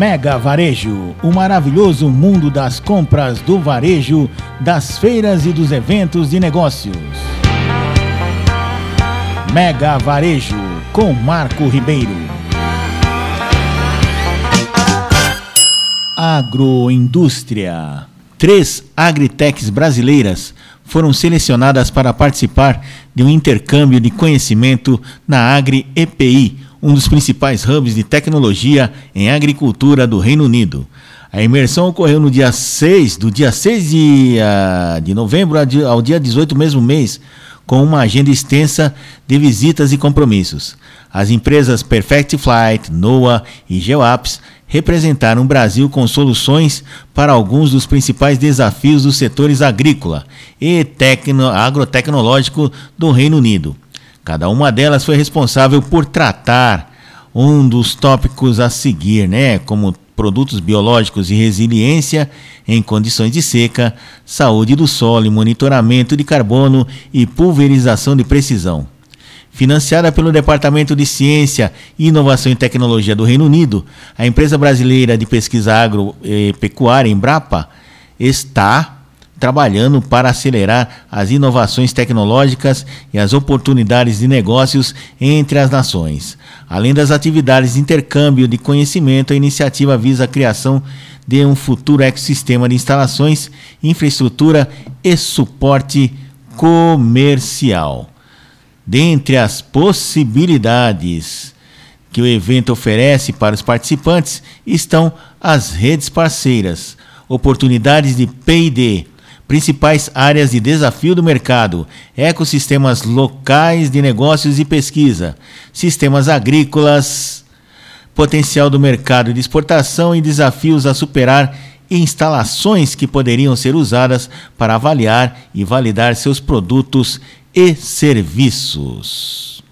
Mega Varejo, o maravilhoso mundo das compras do varejo, das feiras e dos eventos de negócios. Mega Varejo, com Marco Ribeiro. Agroindústria. Três agritechs brasileiras foram selecionadas para participar de um intercâmbio de conhecimento na Agri EPI, um dos principais hubs de tecnologia em agricultura do Reino Unido. A imersão ocorreu no dia 6, do dia 6 de, uh, de novembro ao dia 18 do mesmo mês, com uma agenda extensa de visitas e compromissos. As empresas Perfect Flight, NOAA e GeoApps representaram o Brasil com soluções para alguns dos principais desafios dos setores agrícola e tecno, agrotecnológico do Reino Unido. Cada uma delas foi responsável por tratar um dos tópicos a seguir, né, como produtos biológicos e resiliência em condições de seca, saúde do solo, monitoramento de carbono e pulverização de precisão. Financiada pelo Departamento de Ciência, Inovação e Tecnologia do Reino Unido, a empresa brasileira de pesquisa agropecuária, Embrapa, está trabalhando para acelerar as inovações tecnológicas e as oportunidades de negócios entre as nações. Além das atividades de intercâmbio de conhecimento, a iniciativa visa a criação de um futuro ecossistema de instalações, infraestrutura e suporte comercial. Dentre as possibilidades que o evento oferece para os participantes estão as redes parceiras, oportunidades de P&D, principais áreas de desafio do mercado, ecossistemas locais de negócios e pesquisa, sistemas agrícolas, potencial do mercado de exportação e desafios a superar instalações que poderiam ser usadas para avaliar e validar seus produtos e serviços.